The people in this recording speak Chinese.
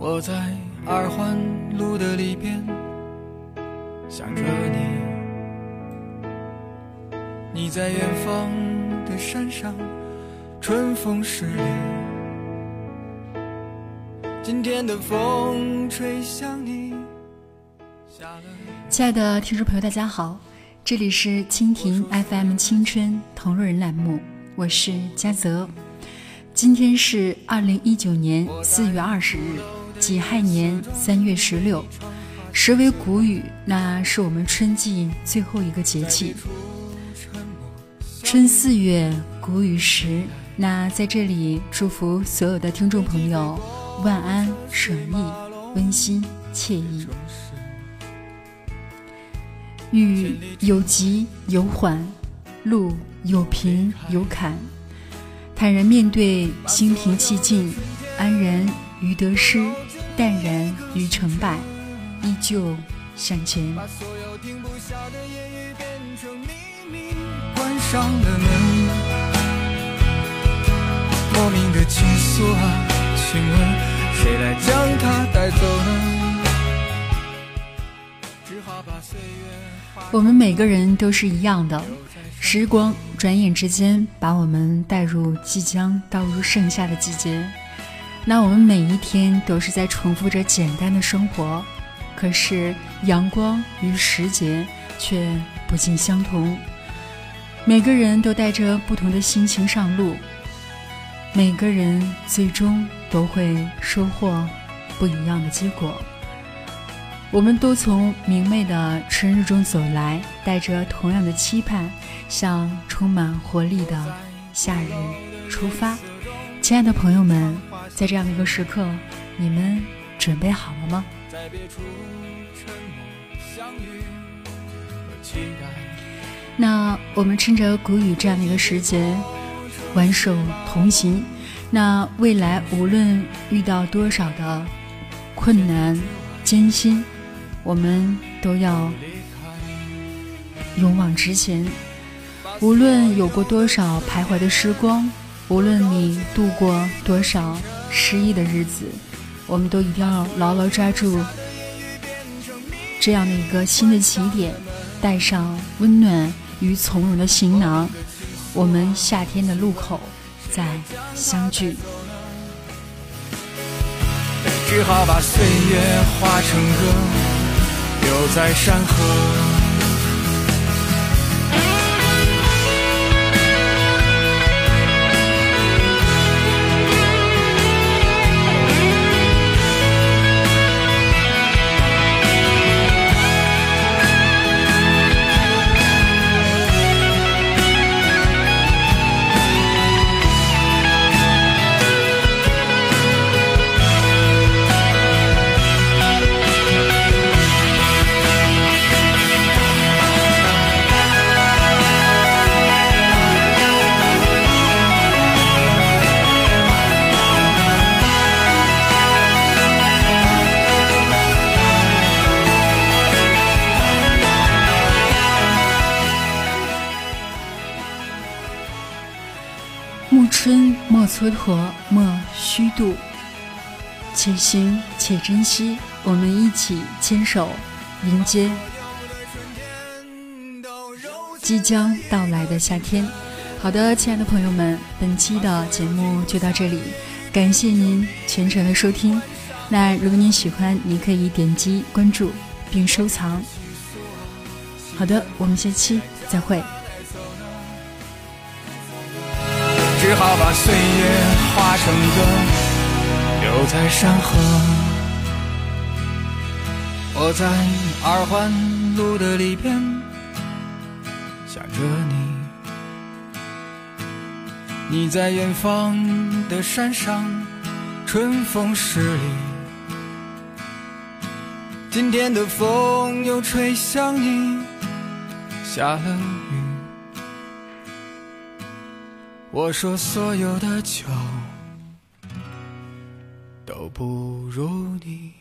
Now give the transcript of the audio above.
我在二环路的里边想着你，你在远方的山上，春风十里。今天的风吹向你。亲爱的听众朋友，大家好，这里是蜻蜓 FM 青春同路人栏目，我是嘉泽。今天是二零一九年四月二十日。己亥年三月十六，时为谷雨，那是我们春季最后一个节气。春四月，谷雨时，那在这里祝福所有的听众朋友万安、顺意、温馨、惬意。雨有急有缓，路有平有坎，坦然面对，心平气静，安然于得失。淡然与成败，依旧向前。把所有停不下的言语变成秘密关上了门，莫名的情愫啊，请问谁来将它带走呢？只好把岁月。我们每个人都是一样的，时光转眼之间把我们带入即将到入盛夏的季节。那我们每一天都是在重复着简单的生活，可是阳光与时节却不尽相同。每个人都带着不同的心情上路，每个人最终都会收获不一样的结果。我们都从明媚的春日中走来，带着同样的期盼，向充满活力的夏日出发。亲爱的朋友们。在这样的一个时刻，你们准备好了吗？那我们趁着谷雨这样的一个时节，挽手同行。那未来无论遇到多少的困难艰辛，我们都要勇往直前。无论有过多少徘徊的时光，无论你度过多少。失意的日子，我们都一定要牢牢抓住这样的一个新的起点，带上温暖与从容的行囊，我们夏天的路口再相聚。只好把岁月化成歌，留在山河。暮春莫蹉跎，莫虚度，且行且珍惜。我们一起牵手，迎接即将到来的夏天。好的，亲爱的朋友们，本期的节目就到这里，感谢您全程的收听。那如果您喜欢，您可以点击关注并收藏。好的，我们下期再会。把岁月化成歌，留在山河。我在二环路的里边想着你，你在远方的山上，春风十里。今天的风又吹向你，下了雨。我说，所有的酒都不如你。